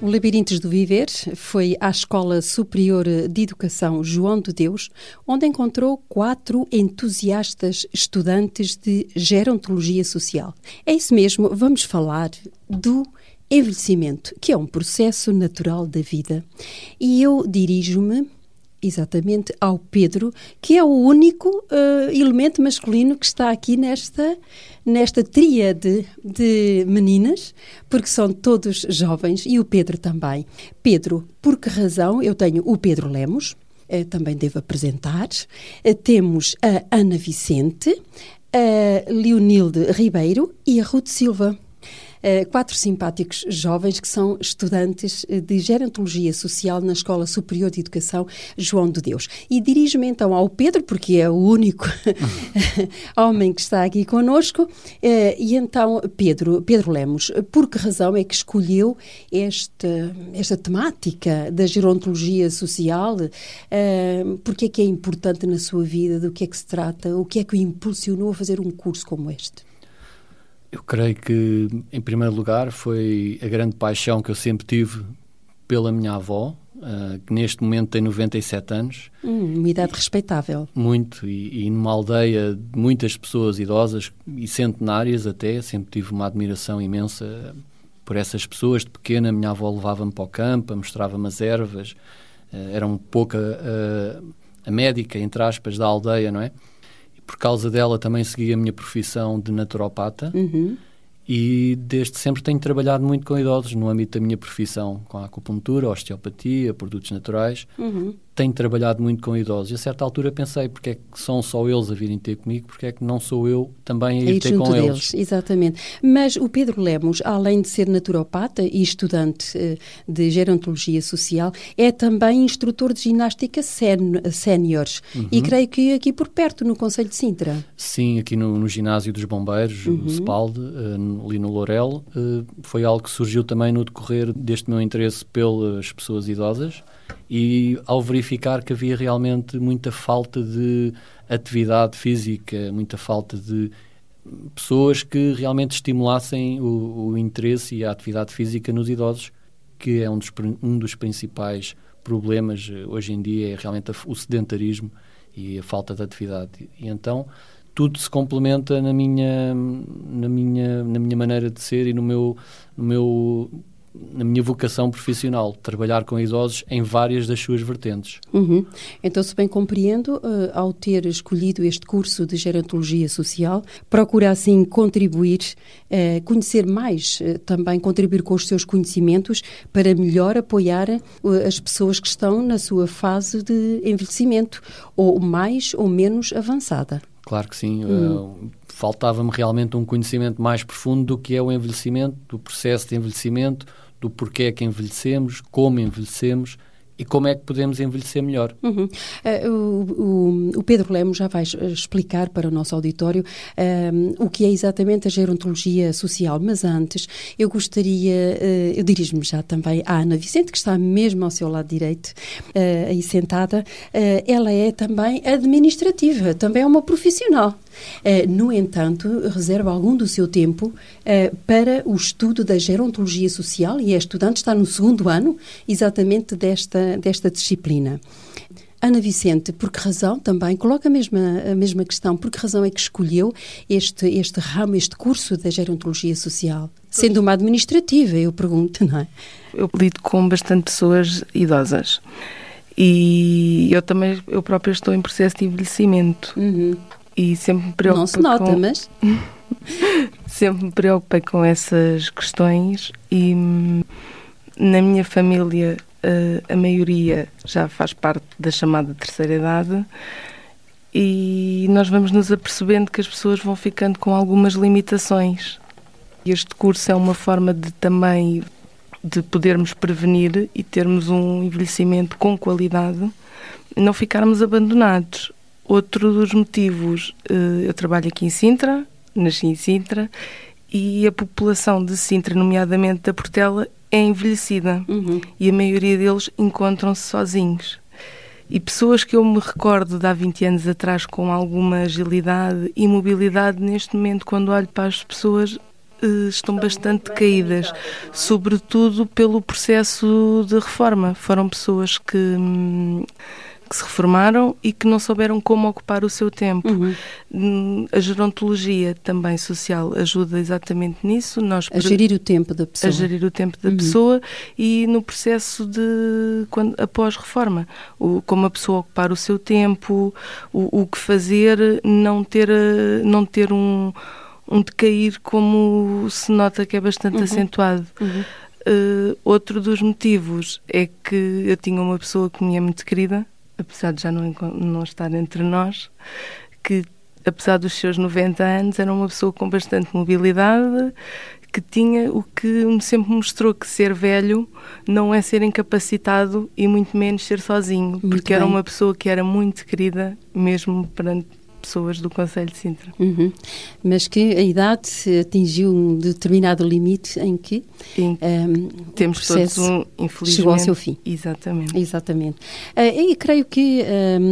O Labirintos do Viver foi à Escola Superior de Educação João de Deus, onde encontrou quatro entusiastas estudantes de gerontologia social. É isso mesmo, vamos falar do envelhecimento, que é um processo natural da vida. E eu dirijo-me exatamente ao Pedro, que é o único uh, elemento masculino que está aqui nesta, nesta tríade de meninas, porque são todos jovens, e o Pedro também. Pedro, por que razão? Eu tenho o Pedro Lemos, uh, também devo apresentar, uh, temos a Ana Vicente, a Leonilde Ribeiro e a Ruth Silva. Eh, quatro simpáticos jovens que são estudantes eh, de Gerontologia Social na Escola Superior de Educação João de Deus. E dirijo-me então ao Pedro, porque é o único homem que está aqui conosco. Eh, e então, Pedro, Pedro Lemos, por que razão é que escolheu esta, esta temática da gerontologia social? Porque é que é importante na sua vida? Do que é que se trata? O que é que o impulsionou a fazer um curso como este? Eu creio que, em primeiro lugar, foi a grande paixão que eu sempre tive pela minha avó, uh, que neste momento tem 97 anos. Hum, uma idade respeitável. Muito, e, e, numa aldeia de muitas pessoas idosas e centenárias até, sempre tive uma admiração imensa por essas pessoas. De pequena, minha avó levava-me para o campo, mostrava-me as ervas, uh, era um pouco a, a médica, entre aspas, da aldeia, não é? Por causa dela também segui a minha profissão de naturopata uhum. e desde sempre tenho trabalhado muito com idosos no âmbito da minha profissão, com a acupuntura, osteopatia, produtos naturais. Uhum tenho trabalhado muito com idosos. E a certa altura pensei, porque é que são só eles a virem ter comigo, porque é que não sou eu também a ir, ir ter com deles. eles. Exatamente. Mas o Pedro Lemos, além de ser naturopata e estudante uh, de gerontologia social, é também instrutor de ginástica séniores. Uhum. E creio que aqui por perto, no Conselho de Sintra. Sim, aqui no, no ginásio dos bombeiros, uhum. o SPALD, uh, ali no Lourel, uh, foi algo que surgiu também no decorrer deste meu interesse pelas pessoas idosas e ao verificar que havia realmente muita falta de atividade física, muita falta de pessoas que realmente estimulassem o, o interesse e a atividade física nos idosos, que é um dos, um dos principais problemas eh, hoje em dia, é realmente o sedentarismo e a falta de atividade. E então tudo se complementa na minha, na minha, na minha maneira de ser e no meu, no meu na minha vocação profissional, trabalhar com idosos em várias das suas vertentes. Uhum. Então, se bem compreendo, uh, ao ter escolhido este curso de gerontologia social, procura assim contribuir, uh, conhecer mais, uh, também contribuir com os seus conhecimentos para melhor apoiar as pessoas que estão na sua fase de envelhecimento, ou mais ou menos avançada. Claro que sim. Uhum. Faltava-me realmente um conhecimento mais profundo do que é o envelhecimento, do processo de envelhecimento, do porquê é que envelhecemos, como envelhecemos e como é que podemos envelhecer melhor. Uhum. Uh, o, o, Pedro Lemos já vai explicar para o nosso auditório uh, o que é exatamente a gerontologia social, mas antes eu gostaria, uh, eu dirijo-me já também à Ana Vicente, que está mesmo ao seu lado direito, aí sentada, ela é também administrativa, também é uma profissional. Uh, no entanto, reserva algum do seu tempo uh, para o estudo da gerontologia social e é estudante, está no segundo ano exatamente desta, desta disciplina. Ana Vicente, por que razão também, coloca a mesma, a mesma questão, por que razão é que escolheu este, este ramo, este curso da gerontologia social? Sendo uma administrativa, eu pergunto, não é? Eu lido com bastante pessoas idosas e eu também, eu própria estou em processo de envelhecimento. Uhum e sempre me preocupei Não se nota, com... mas... sempre me preocupei com essas questões e hum, na minha família eh, a maioria já faz parte da chamada terceira idade e nós vamos nos apercebendo que as pessoas vão ficando com algumas limitações. Este curso é uma forma de também de podermos prevenir e termos um envelhecimento com qualidade, não ficarmos abandonados. Outro dos motivos, eh, eu trabalho aqui em Sintra, nasci em Sintra, e a população de Sintra, nomeadamente da Portela, é envelhecida uhum. e a maioria deles encontram-se sozinhos. E pessoas que eu me recordo de há 20 anos atrás com alguma agilidade e mobilidade, neste momento, quando olho para as pessoas, eh, estão bastante caídas, sobretudo pelo processo de reforma. Foram pessoas que hum, que se reformaram e que não souberam como ocupar o seu tempo. Uhum. Hum, a gerontologia também social ajuda exatamente nisso. Nós a gerir o tempo da pessoa. A gerir o tempo da uhum. pessoa e no processo de quando após reforma, o, como a pessoa ocupar o seu tempo, o, o que fazer, não ter não ter um um decair como se nota que é bastante uhum. acentuado. Uh, outro dos motivos é que eu tinha uma pessoa que me é muito querida, apesar de já não, não estar entre nós, que apesar dos seus 90 anos era uma pessoa com bastante mobilidade, que tinha o que sempre mostrou que ser velho não é ser incapacitado e muito menos ser sozinho, muito porque bem. era uma pessoa que era muito querida mesmo perante pessoas do Conselho de Sintra. Uhum. Mas que a idade atingiu um determinado limite em que um, ehm, temos todos um, infelizmente, chegou ao seu fim. Exatamente. Exatamente. Uh, e creio que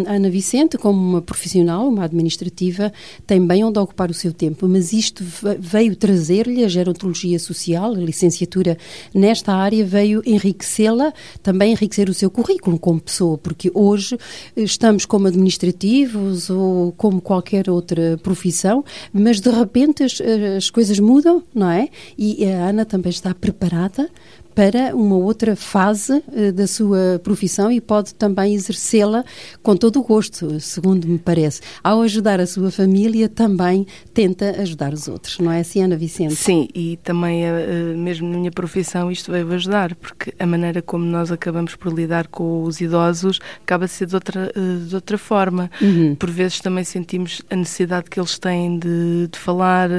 a Ana Vicente, como uma profissional, uma administrativa, tem bem onde ocupar o seu tempo, mas isto veio trazer-lhe a gerontologia social, a licenciatura nesta área, veio enriquecê-la, também enriquecer o seu currículo como pessoa, porque hoje estamos como administrativos ou como qualquer outra profissão, mas de repente as, as coisas mudam, não é? E a Ana também está preparada para uma outra fase uh, da sua profissão e pode também exercê-la com todo o gosto, segundo me parece. Ao ajudar a sua família, também tenta ajudar os outros, não é assim, Ana Vicente? Sim, e também, uh, mesmo na minha profissão, isto veio ajudar, porque a maneira como nós acabamos por lidar com os idosos acaba a ser de outra, uh, de outra forma. Uhum. Por vezes também sentimos a necessidade que eles têm de, de falar,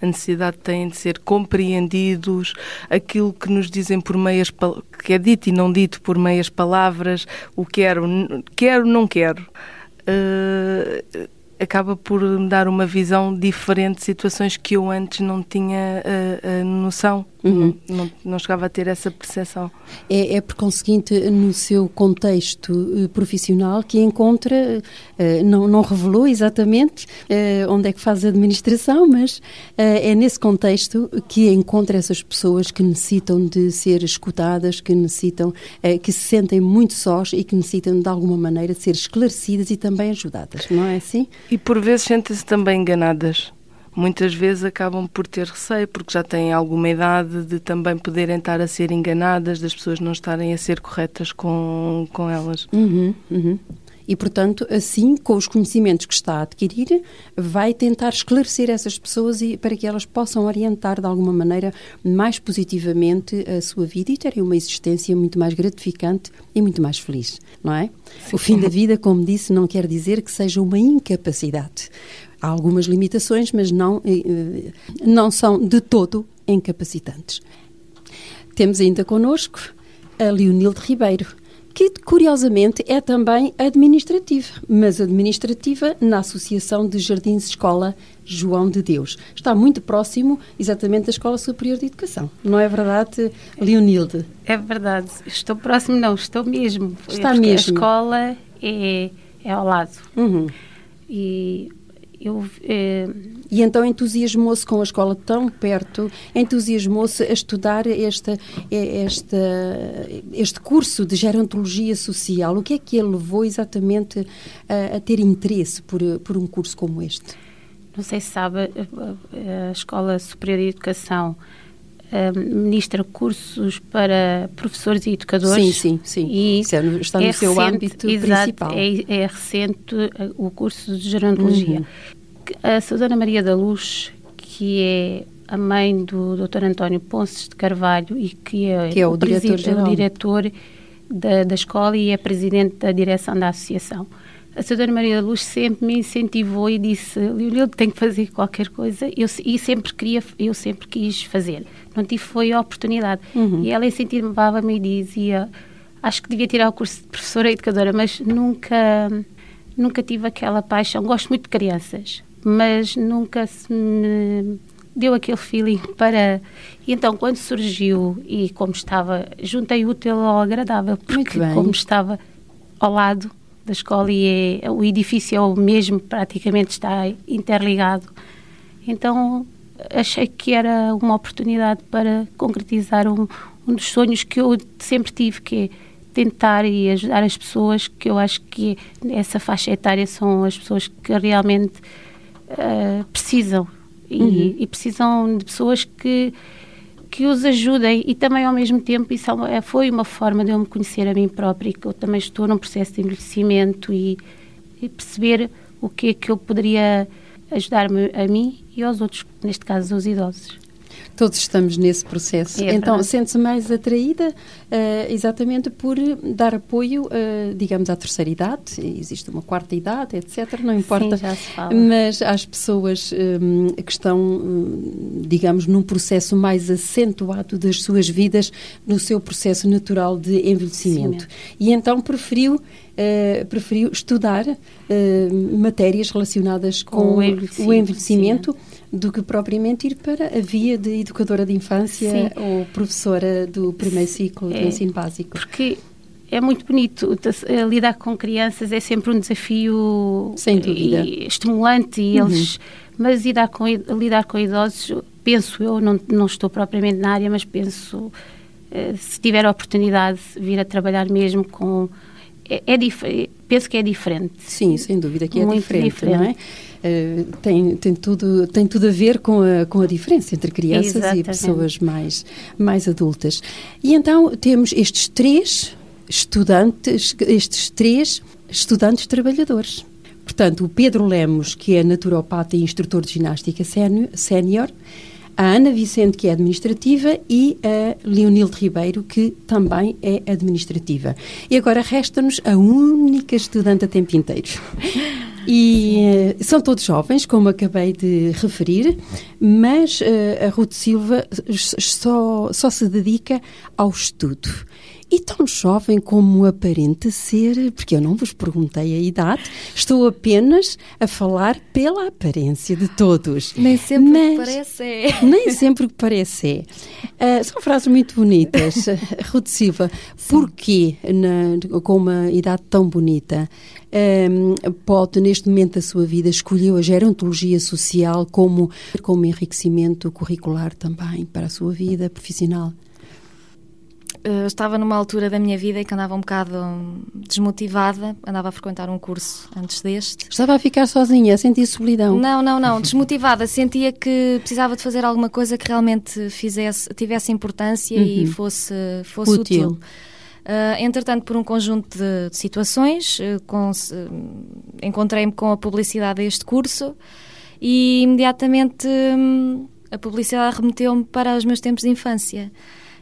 a necessidade que têm de ser compreendidos, aquilo que nos dizem por meias que é dito e não dito por meias palavras, o quero, quero, não quero. Uh, acaba por me dar uma visão diferente de situações que eu antes não tinha a, a noção. Uhum. Não, não, chegava a ter essa percepção. É, é, por conseguinte, no seu contexto uh, profissional, que encontra, uh, não, não revelou exatamente uh, onde é que faz a administração, mas é nesse contexto que encontra essas pessoas que necessitam de ser escutadas, que necessitam, que se sentem muito sós e que necessitam, de alguma maneira, de ser esclarecidas e também ajudadas, não é assim? E por vezes sentem-se também enganadas muitas vezes acabam por ter receio, porque já têm alguma idade de também poderem estar a ser enganadas, das pessoas não estarem a ser corretas com, com elas. Uhum, uhum. E, portanto, assim, com os conhecimentos que está a adquirir, vai tentar esclarecer essas pessoas e, para que elas possam orientar de alguma maneira mais positivamente a sua vida e terem uma existência muito mais gratificante e muito mais feliz, não é? Sim. O fim da vida, como disse, não quer dizer que seja uma incapacidade. Há algumas limitações, mas não, eh, eh, não são de todo incapacitantes. Temos ainda connosco a Leonilde Ribeiro, que curiosamente é também administrativa, mas administrativa na Associação de Jardins Escola João de Deus. Está muito próximo exatamente da Escola Superior de Educação. Não é verdade, Leonilde? É verdade. Estou próximo, não, estou mesmo. Está mesmo. A escola é, é ao lado. Uhum. E eu, eh... E então entusiasmou-se com a escola tão perto, entusiasmou-se a estudar esta, esta, este curso de gerontologia social. O que é que ele levou exatamente a, a ter interesse por, por um curso como este? Não sei se sabe, a Escola Superior de Educação ministra cursos para professores e educadores. Sim, sim, sim. E é está no é seu recente, âmbito exato, principal. É, é recente eh, o curso de gerontologia. Uhum. A Susana Maria da Luz, que é a mãe do Dr. António Ponces de Carvalho e que é, que é o, diretor, o diretor da, da escola e é presidente da direção da associação a Sra. Maria da Luz sempre me incentivou e disse, Leonildo, tem que fazer qualquer coisa. Eu, e sempre queria, eu sempre quis fazer. Não tive foi a oportunidade. Uhum. E ela incentivava-me e dizia, acho que devia tirar o curso de professora educadora, mas nunca, nunca tive aquela paixão. Gosto muito de crianças, mas nunca se me deu aquele feeling para. E então, quando surgiu e como estava, juntei o útil ao agradável, porque como estava ao lado da escola e é, o edifício é o mesmo, praticamente está interligado. Então, achei que era uma oportunidade para concretizar um, um dos sonhos que eu sempre tive, que é tentar e ajudar as pessoas, que eu acho que essa faixa etária são as pessoas que realmente uh, precisam e, uhum. e, precisam de pessoas que que os ajudem e também ao mesmo tempo isso é, foi uma forma de eu me conhecer a mim própria que eu também estou num processo de envelhecimento e, e perceber o que é que eu poderia ajudar-me a mim e aos outros, neste caso aos idosos. Todos estamos nesse processo. É então, sente-se mais atraída uh, exatamente por dar apoio, uh, digamos, à terceira idade. Existe uma quarta idade, etc. Não importa. Sim. Mas às pessoas um, que estão, um, digamos, num processo mais acentuado das suas vidas, no seu processo natural de envelhecimento. Sim, e então preferiu Uh, preferiu estudar matérias relacionadas com, com o envelhecimento, o envelhecimento do que propriamente ir para a via de educadora de infância Sim. ou professora do primeiro ciclo é, do ensino básico. Porque é muito bonito eh, lidar com crianças é sempre um desafio sem dúvida e, estimulante e uhum. eles mas lidar com lidar com idosos penso eu não não estou propriamente na área mas penso eh, se tiver a oportunidade de vir a trabalhar mesmo com é, é penso que é diferente sim sem dúvida que é muito diferente, diferente. não é eh, tem, tem, tudo, tem tudo a ver com a, com a diferença entre crianças Exatamente. e pessoas mais, mais adultas. E então temos estes três estudantes, estes três estudantes trabalhadores. Portanto, o Pedro Lemos, que é naturopata e instrutor de ginástica sénior, a Ana Vicente, que é administrativa, e a Leonilde Ribeiro, que também é administrativa. E agora resta-nos a única estudante a tempo inteiro. E uh, são todos jovens, como acabei de referir, mas uh, a Ruth Silva só, só se dedica ao estudo. E tão jovem como aparenta ser, porque eu não vos perguntei a idade, estou apenas a falar pela aparência de todos. Nem sempre Mas, parece é. Nem sempre que parece é. Uh, são frases muito bonitas. Ruth Silva, Sim. porquê, na, com uma idade tão bonita, um, pode, neste momento da sua vida, escolheu a gerontologia social como, como enriquecimento curricular também para a sua vida profissional? Uh, estava numa altura da minha vida em que andava um bocado desmotivada, andava a frequentar um curso antes deste. Estava a ficar sozinha, a sentir solidão? Não, não, não, desmotivada. Sentia que precisava de fazer alguma coisa que realmente fizesse, tivesse importância uhum. e fosse, fosse útil. útil. Uh, entretanto, por um conjunto de, de situações, uh, encontrei-me com a publicidade deste curso e imediatamente um, a publicidade remeteu-me para os meus tempos de infância.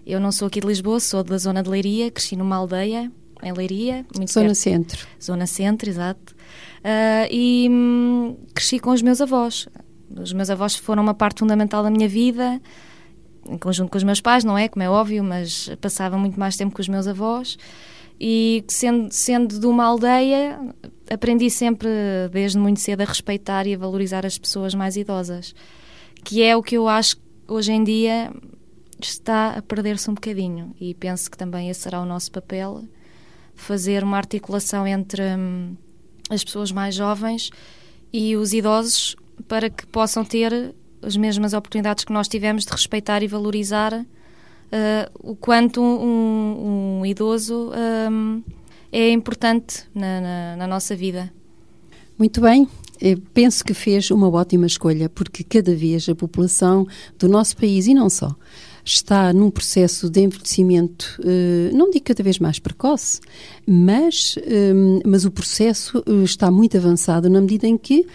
Eu não sou aqui de Lisboa, sou da zona de Leiria, cresci numa aldeia em Leiria. Muito zona perto. Centro. Zona Centro, exato. Uh, e hum, cresci com os meus avós. Os meus avós foram uma parte fundamental da minha vida em conjunto com os meus pais, não é? Como é óbvio, mas passava muito mais tempo com os meus avós. E sendo, sendo de uma aldeia, aprendi sempre, desde muito cedo, a respeitar e a valorizar as pessoas mais idosas. Que é o que eu acho hoje em dia está a perder-se um bocadinho. E penso que também esse será o nosso papel fazer uma articulação entre hum, as pessoas mais jovens e os idosos para que possam ter as mesmas oportunidades que nós tivemos de respeitar e valorizar uh, o quanto um, um idoso um, é importante na, na, na nossa vida. Muito bem. Eu penso que fez uma ótima escolha, porque cada vez a população do nosso país, e não só, está num processo de envelhecimento, eh, não digo cada vez mais precoce, mas, eh, mas o processo está muito avançado na medida em que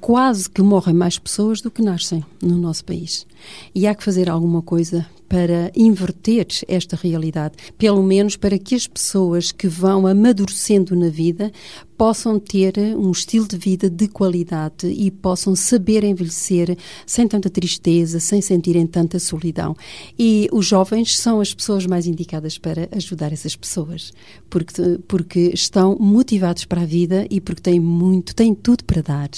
quase que morrem mais pessoas do que nascem no nosso país. E há que fazer alguma coisa para inverter esta realidade, pelo menos para que as pessoas que vão amadurecendo na vida possam ter um estilo de vida de qualidade e possam saber envelhecer sem tanta tristeza, sem sentirem tanta solidão. E os jovens são as pessoas mais indicadas para ajudar essas pessoas, porque, porque estão motivados para a vida e porque têm muito, têm tudo para dar.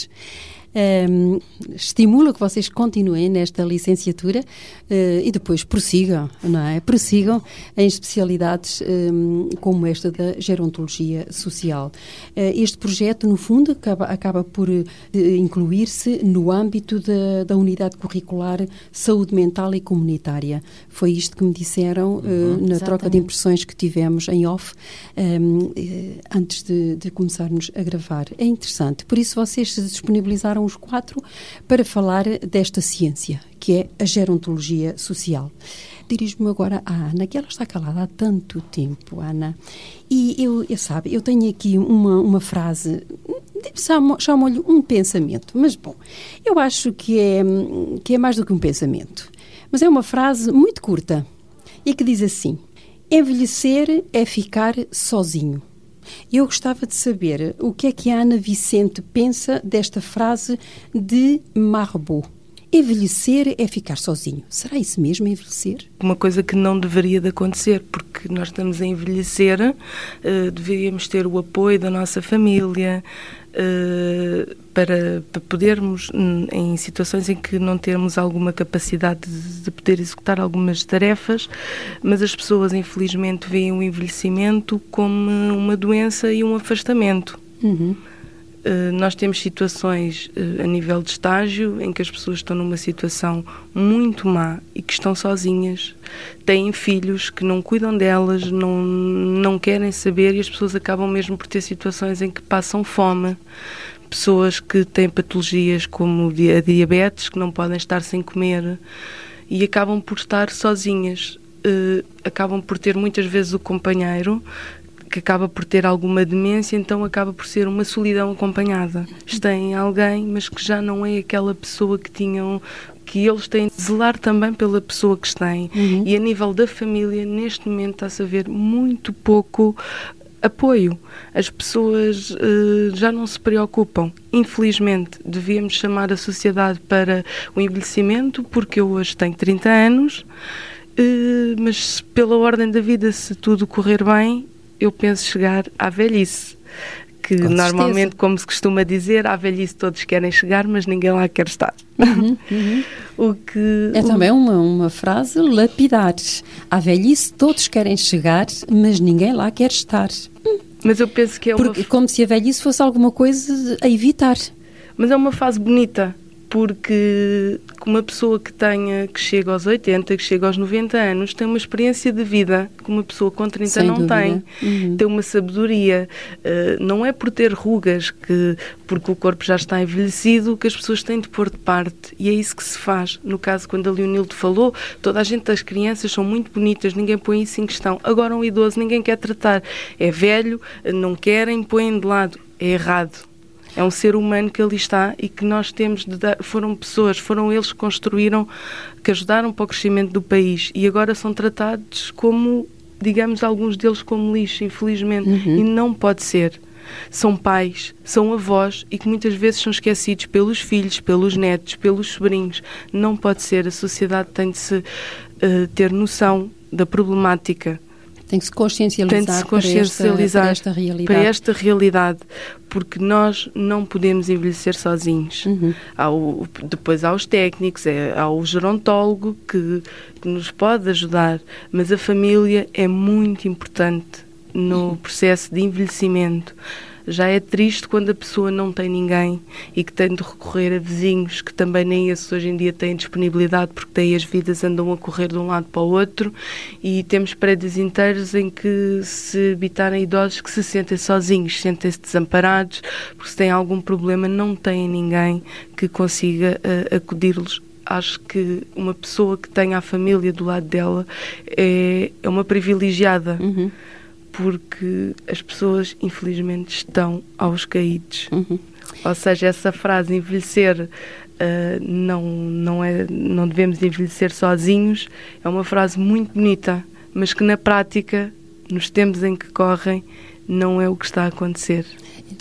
Um, estimulo que vocês continuem nesta licenciatura uh, e depois prossigam, não é? Prossigam em especialidades um, como esta da gerontologia social. Uh, este projeto, no fundo, acaba, acaba por uh, incluir-se no âmbito da, da, unidade curricular saúde mental e comunitária. Foi isto que me disseram uhum, na exatamente. troca de impressões que tivemos em off um, antes de, de começarmos a gravar. É interessante. Por isso, vocês se disponibilizaram os quatro para falar desta ciência, que é a gerontologia social. Dirijo-me agora à Ana, que ela está calada há tanto tempo, Ana. E eu, eu sabe, eu tenho aqui uma, uma frase, chamo-lhe um pensamento, mas bom, eu acho que é, que é mais do que um pensamento. Mas é uma frase muito curta e que diz assim: Envelhecer é ficar sozinho. Eu gostava de saber o que é que a Ana Vicente pensa desta frase de Marbeau. Envelhecer é ficar sozinho. Será isso mesmo, envelhecer? Uma coisa que não deveria de acontecer, porque nós estamos a envelhecer, uh, deveríamos ter o apoio da nossa família, para, para, podermos, em situações em que não temos alguma capacidade de, de, poder executar algumas tarefas, mas as pessoas, infelizmente, veem o envelhecimento como uma doença e um afastamento. Uhum. Uh, nós temos situações uh, a nível de estágio em que as pessoas estão numa situação muito má e que estão sozinhas, têm filhos que não cuidam delas, não, não querem saber e as pessoas acabam mesmo por ter situações em que passam fome. Pessoas que têm patologias como a diabetes, que não podem estar sem comer e acabam por estar sozinhas. Uh, acabam por ter muitas vezes o companheiro que acaba por ter alguma demência, então acaba por ser uma solidão acompanhada. Têm alguém, mas que já não é aquela pessoa que tinham que eles têm de zelar também pela pessoa que têm. Uhum. E a nível da família, neste momento está-se a ver muito pouco apoio. As pessoas uh, já não se preocupam. Infelizmente, devíamos chamar a sociedade para o envelhecimento, porque eu hoje tenho 30 anos, uh, mas pela ordem da vida, se tudo correr bem, eu penso chegar à velhice. Que Com normalmente, certeza. como se costuma dizer, à velhice todos querem chegar, mas ninguém lá quer estar. Uhum, uhum. o que, é também uma, uma frase lapidar. À velhice todos querem chegar, mas ninguém lá quer estar. Mas eu penso que é uma... Porque, como se a velhice fosse alguma coisa a evitar. Mas é uma fase bonita porque uma pessoa que tenha, que chega aos 80, que chega aos 90 anos, tem uma experiência de vida que uma pessoa com 30 Sem não dúvida. tem. Uhum. Tem uma sabedoria. Uh, não é por ter rugas, que, porque o corpo já está envelhecido, que as pessoas têm de pôr de parte. E é isso que se faz. No caso, quando a Leonildo falou, toda a gente, as crianças são muito bonitas, ninguém põe isso em questão. Agora, um idoso, ninguém quer tratar. É velho, não querem, põem de lado. É errado é um ser humano que ali está e que nós temos de dar. Foram pessoas, foram eles que construíram, que ajudaram para o crescimento do país e agora são tratados como, digamos, alguns deles como lixo, infelizmente. Uhum. E não pode ser. São pais, são avós e que muitas vezes são esquecidos pelos filhos, pelos netos, pelos sobrinhos. Não pode ser. A sociedade tem de se uh, ter noção da problemática tem que se consciencializar, Tem se consciencializar para, esta, para, esta realidade. para esta realidade, porque nós não podemos envelhecer sozinhos. Uhum. Ao, depois há os técnicos, é, há o gerontólogo que, que nos pode ajudar, mas a família é muito importante no uhum. processo de envelhecimento. Já é triste quando a pessoa não tem ninguém e que tem de recorrer a vizinhos que também nem esses hoje em dia têm disponibilidade porque têm as vidas andam a correr de um lado para o outro. E temos prédios inteiros em que se habitarem idosos que se sentem sozinhos, sentem-se desamparados porque se têm algum problema não têm ninguém que consiga uh, acudir-los. Acho que uma pessoa que tenha a família do lado dela é, é uma privilegiada. Uhum porque as pessoas, infelizmente, estão aos caídos. Uhum. Ou seja, essa frase envelhecer uh, não, não, é, não devemos envelhecer sozinhos é uma frase muito bonita, mas que na prática, nos tempos em que correm, não é o que está a acontecer.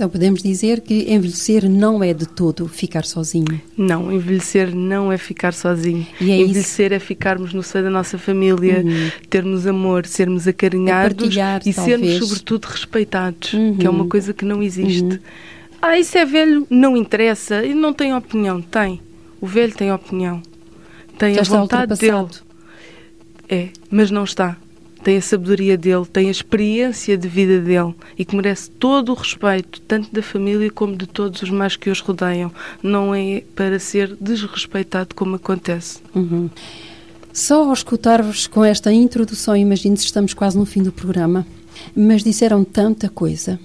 Então podemos dizer que envelhecer não é de todo ficar sozinho. Não, envelhecer não é ficar sozinho. E é envelhecer isso? é ficarmos no seio da nossa família, uhum. termos amor, sermos acarinhados e talvez. sermos sobretudo respeitados, uhum. que é uma coisa que não existe. Uhum. Ah, isso é velho, não interessa, e não tem opinião. Tem. O velho tem opinião. Tem Já a vontade dele. É, mas não está. Tem a sabedoria dele, tem a experiência de vida dele e que merece todo o respeito, tanto da família como de todos os mais que os rodeiam. Não é para ser desrespeitado como acontece. Uhum. Só ao escutar-vos com esta introdução, imagino se estamos quase no fim do programa, mas disseram tanta coisa.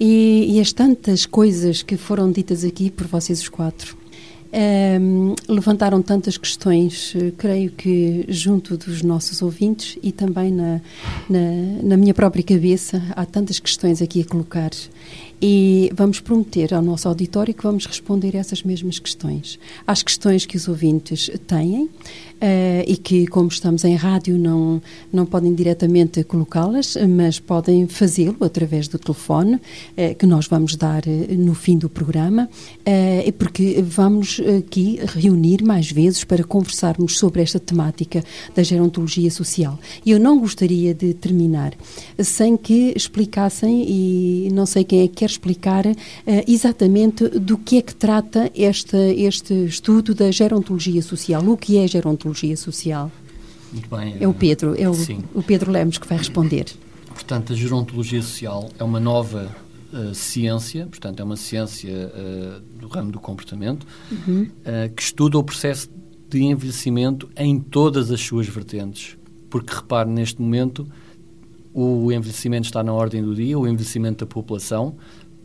E, e as tantas coisas que foram ditas aqui por vocês os quatro um, levantaram tantas questões, eh, creio que junto dos nossos ouvintes e também na, na, na minha própria cabeça, há tantas questões aqui a colocar. E vamos prometer ao nosso auditório que vamos responder essas mesmas questões. Às questões que os ouvintes têm, Uh, e que, como estamos em rádio, não, não podem diretamente colocá-las, mas podem fazê-lo através do telefone, uh, que nós vamos dar uh, no fim do programa, porque vamos aqui reunir mais vezes para conversarmos sobre esta temática da gerontologia social. E eu não gostaria de terminar sem que explicassem, e não sei quem é que quer explicar, exatamente do que é que trata este, este estudo da gerontologia social, o que é gerontologia Psicologia Social. Muito bem. É o Pedro, é o, o Pedro Lemos que vai responder. Portanto, a gerontologia social é uma nova uh, ciência, portanto, é uma ciência uh, do ramo do comportamento, uhum. uh, que estuda o processo de envelhecimento em todas as suas vertentes. Porque, repare, neste momento, o envelhecimento está na ordem do dia, o envelhecimento da população.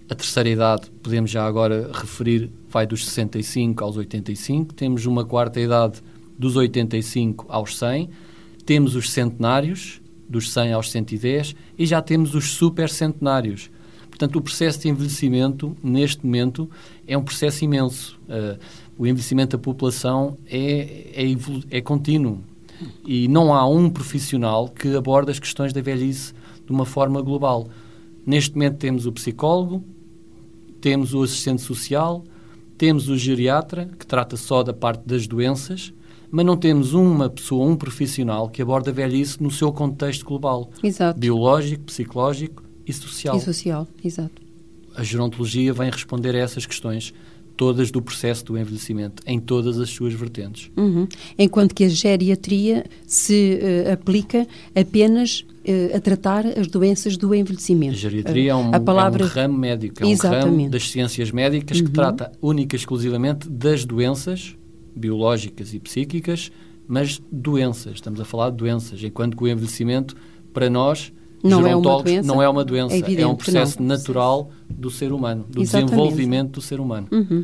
A terceira idade, podemos já agora referir, vai dos 65 aos 85. Temos uma quarta idade dos 85 aos 100, temos os centenários, dos 100 aos 110, e já temos os supercentenários. Portanto, o processo de envelhecimento, neste momento, é um processo imenso. Uh, o envelhecimento da população é, é, é contínuo. E não há um profissional que aborde as questões da velhice de uma forma global. Neste momento temos o psicólogo, temos o assistente social, temos o geriatra, que trata só da parte das doenças, mas não temos uma pessoa, um profissional que aborda a velhice no seu contexto global. Exato. Biológico, psicológico e social. E social, exato. A gerontologia vem responder a essas questões todas do processo do envelhecimento, em todas as suas vertentes. Uhum. Enquanto que a geriatria se uh, aplica apenas uh, a tratar as doenças do envelhecimento. A geriatria é, um, a palavra... é um ramo médico, é Exatamente. um ramo das ciências médicas uhum. que trata única e exclusivamente das doenças biológicas e psíquicas, mas doenças. Estamos a falar de doenças, enquanto que o envelhecimento, para nós, não é uma doença. Não é uma doença, é, é um processo natural do ser humano, do Exatamente. desenvolvimento do ser humano. Uhum.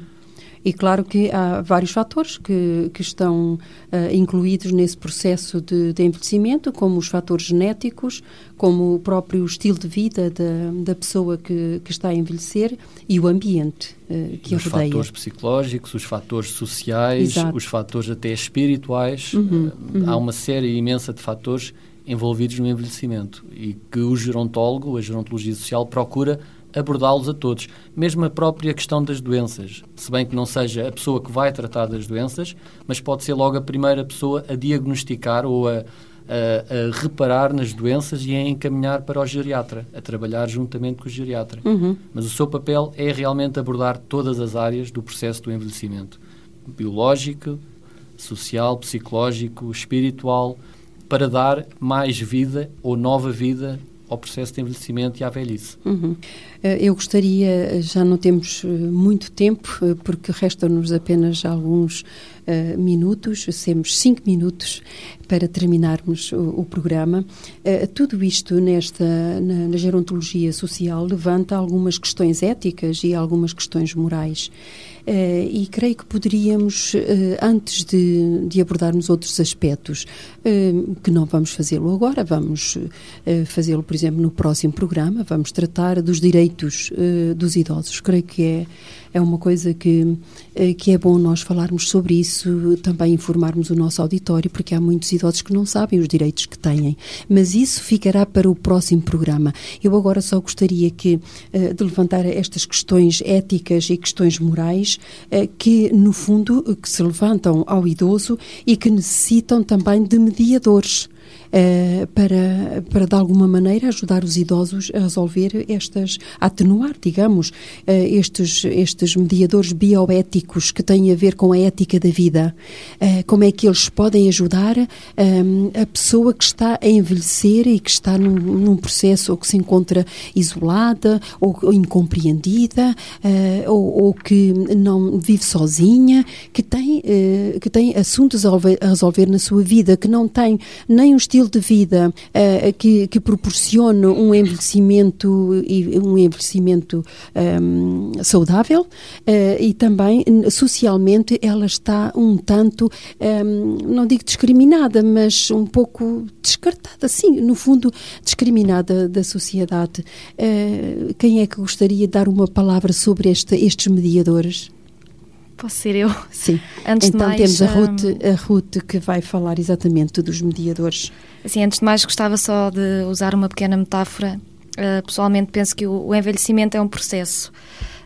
E claro que há vários fatores que, que estão uh, incluídos nesse processo de, de, envelhecimento, como os fatores genéticos, como o próprio estilo de vida da, da pessoa que, que está a envelhecer e o ambiente uh, que os a rodeia. Os fatores psicológicos, os fatores sociais, Exato. os fatores até espirituais. Uhum, uhum. Há uma série imensa de fatores envolvidos no envelhecimento e que o gerontólogo, a gerontologia social, procura abordá-los a todos. Mesmo a própria questão das doenças, se bem que não seja a pessoa que vai tratar das doenças, mas pode ser logo a primeira pessoa a diagnosticar ou a, a, a reparar nas doenças e a encaminhar para o geriatra, a trabalhar juntamente com o geriatra. Uhum. Mas o seu papel é realmente abordar todas as áreas do processo do envelhecimento. Biológico, social, psicológico, espiritual, para dar mais vida ou nova vida ao processo de envelhecimento e à velhice. Uhum. Eh, eu gostaria, já não temos eh, muito tempo, eh, porque restam-nos apenas alguns uh, minutos, temos cinco minutos para terminarmos o, o programa. Uh, tudo isto nesta, na, na gerontologia social levanta algumas questões éticas e algumas questões morais. Uh, e creio que poderíamos, antes de, de, abordarmos outros aspectos, que não vamos fazê-lo agora, vamos fazê-lo, por exemplo, no próximo programa, vamos tratar dos direitos dos idosos. Creio que é é uma coisa que, eh, que é bom nós falarmos sobre isso, também informarmos o nosso auditório, porque há muitos idosos que não sabem os direitos que têm. Mas isso ficará para o próximo programa. Eu agora só gostaria que, eh, de levantar estas questões éticas e questões morais eh, que, no fundo, que se levantam ao idoso e que necessitam também de mediadores uh, para, para, de alguma maneira, ajudar os idosos a resolver estas, a atenuar, digamos, uh, estes, estes mediadores bioéticos que têm a ver com a ética da vida. Uh, como é que eles podem ajudar a pessoa que está a envelhecer e que está num, num processo ou que se encontra isolada ou, incompreendida ou, ou, que não vive sozinha, que tem, que tem assuntos a resolver na sua vida, que não tem nem estilo de vida uh, que, que proporcione um envelhecimento um envelhecimento um, ehm, saudável uh, e também socialmente ela está um tanto, um, ehm, não digo discriminada, mas um pouco descartada, sim, no fundo discriminada da sociedade. Uh, quem é que gostaria de dar uma palavra sobre este, estes mediadores? Posso ser eu? Sim. Antes então mais, temos a Ruth, a Ruth que vai falar exatamente dos mediadores. Assim, antes de mais gostava só de usar uma pequena metáfora. Uh, pessoalmente penso que o, o, envelhecimento é um processo.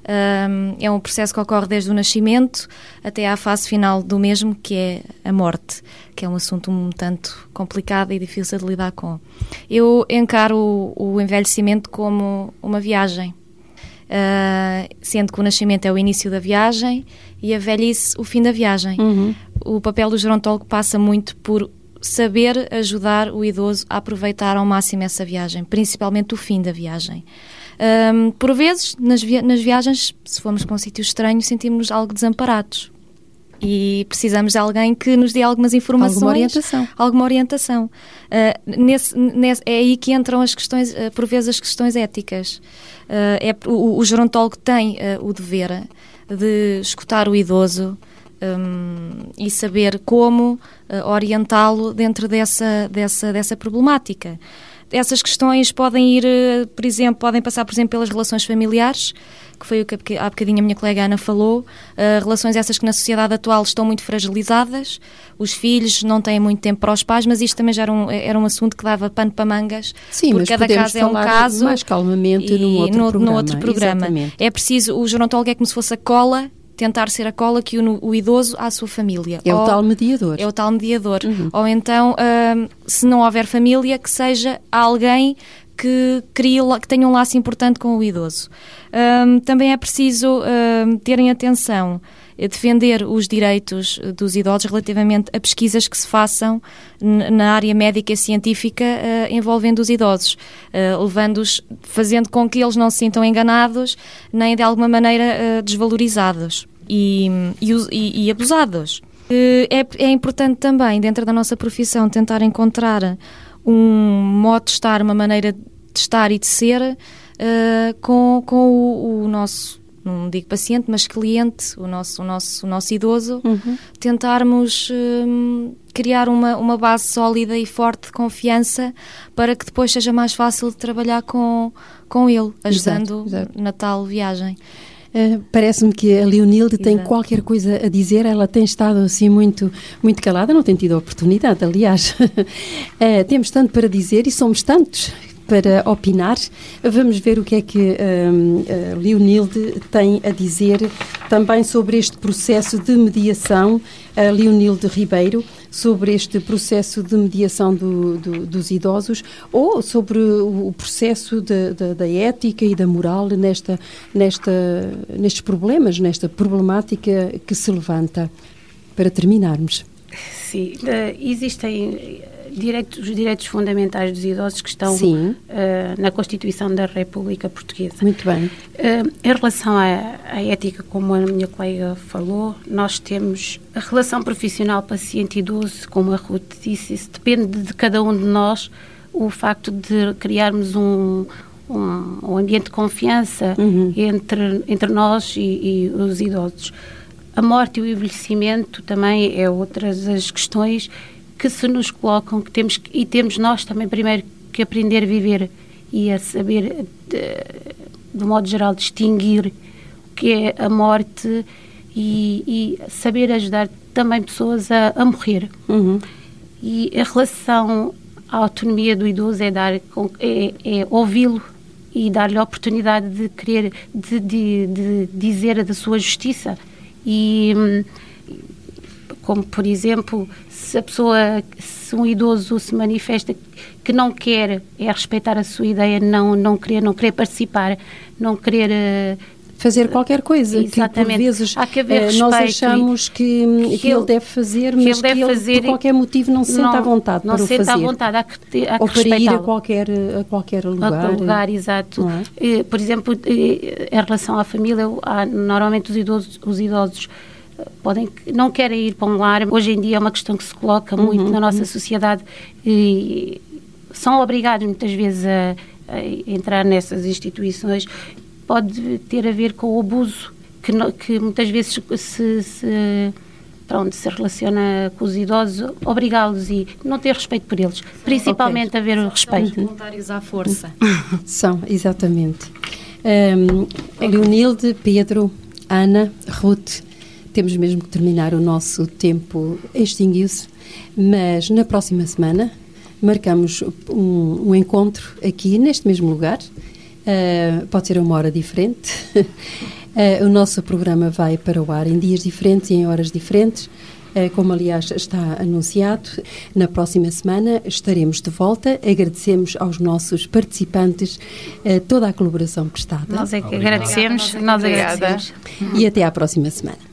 Uh, é um processo que ocorre desde o nascimento até à fase final do mesmo, que é a morte, que é um assunto um tanto complicado e difícil de lidar com. Eu encaro o, o envelhecimento como uma viagem uh, sendo que o nascimento é o início da viagem e a velhice o fim da viagem. Uhum. O papel do gerontólogo passa muito por saber ajudar o idoso a aproveitar ao máximo essa viagem, principalmente o fim da viagem. Um, por vezes, nas, via nas viagens, se formos para um sítio estranho, sentimos-nos algo desamparados, e precisamos de alguém que nos dê algumas informações. Alguma orientação. Alguma orientação. Uh, nesse, nesse, é aí que entram as questões, uh, por vezes, as questões éticas. Uh, é, o, o gerontólogo tem o dever de escutar o idoso um, e saber como orientá-lo dentro dessa, dessa, dessa problemática essas questões podem ir, por exemplo, podem passar, por exemplo, pelas relações familiares, que foi o que há bocadinho a minha colega Ana falou, uh, relações essas que na sociedade atual estão muito fragilizadas, os filhos não têm muito tempo para os pais, mas isto também já era um, era um assunto que dava pano para mangas, Sim, porque cada caso é um caso. mais calmamente num outro no, programa. No outro programa. É preciso, o gerontólogo é como se fosse a cola tentar ser a cola que une o idoso à sua família. É Ou, o tal mediador. É o tal mediador. Uhum. Ou então, uh, se não houver família, que seja alguém que, crie, que tenha um laço importante com o idoso. Um, também é preciso um, terem atenção defender os direitos dos idosos relativamente a pesquisas que se façam na área médica e científica uh, envolvendo os idosos, uh, levando-os, fazendo com que eles não se sintam enganados nem de alguma maneira uh, desvalorizados e, e, e abusados. É, é importante também, dentro da nossa profissão, tentar encontrar um modo de estar, uma maneira de estar e de ser uh, com, com o, o, nosso, não digo paciente, mas cliente, o nosso, o nosso, o nosso idoso, uhum. tentarmos uh, criar uma, uma base sólida e forte de confiança para que depois seja mais fácil de trabalhar com, com ele, ajudando exato, exato. na tal viagem. Uh, Parece-me que a Leonilde Exato. tem qualquer coisa a dizer. Ela tem estado assim muito, muito calada, não tem tido a oportunidade, aliás. uh, temos tanto para dizer e somos tantos para opinar. Vamos ver o que é que um, a Leonilde tem a dizer também sobre este processo de mediação, a Leonilde Ribeiro, sobre este processo de mediação do, do, dos idosos ou sobre o processo de, de, da ética e da moral nesta, nesta, nestes problemas, nesta problemática que se levanta. Para terminarmos. Sim, existem direitos, os direitos fundamentais dos idosos que estão uh, na Constituição da República Portuguesa. Muito bem. Uh, em relação à, à, ética, como a minha colega falou, nós temos a relação profissional paciente-idoso, como a Ruth disse, isso depende de cada um de nós, o facto de criarmos um, um, um ambiente de confiança uhum. entre, entre nós e, e os idosos. A morte e o envelhecimento também é outras as questões que se nos colocam que temos e temos nós também primeiro que aprender a viver e a saber de, de modo geral distinguir o que é a morte e, e saber ajudar também pessoas a, a morrer uhum. e a relação à autonomia do idoso é dar é, é ouvi-lo e dar-lhe a oportunidade de querer de, de, de dizer da sua justiça e como por exemplo se a pessoa, se um idoso se manifesta que não quer, é respeitar a sua ideia, não, não querer, não querer participar, não querer uh, fazer qualquer coisa Exatamente. que por vezes Há que haver uh, nós achamos que, que, que, ele deve fazer, mas que ele, deve ele fazer por qualquer motivo não se sente à vontade não para o fazer. Não se sente à vontade, há que, há Ou para ir a qualquer, a qualquer lugar. A lugar, exato. É? Por exemplo, em relação à família, normalmente os idosos, os idosos podem não querem ir para um lar. Hoje em dia é uma questão que se coloca muito uhum, na nossa uhum. sociedade e são obrigados muitas vezes a, a, entrar nessas instituições. Pode ter a ver com o abuso que, que muitas vezes se, se pronto, se relaciona com os idosos, obrigá-los e não ter respeito por eles, principalmente okay. haver o respeito. São voluntários à força. São, exatamente. Um, Leonilde, Pedro, Ana, Ruth, temos mesmo que terminar o nosso tempo, extinguiu-se, mas na próxima semana marcamos um, um encontro aqui neste mesmo lugar. Uh, pode ser uma hora diferente. uh, o nosso programa vai para o ar em dias diferentes e em horas diferentes. Uh, como aliás está anunciado, na próxima semana estaremos de volta. Agradecemos aos nossos participantes toda a colaboração prestada. Nós é que agradecemos, nós agradecemos. E até à próxima semana.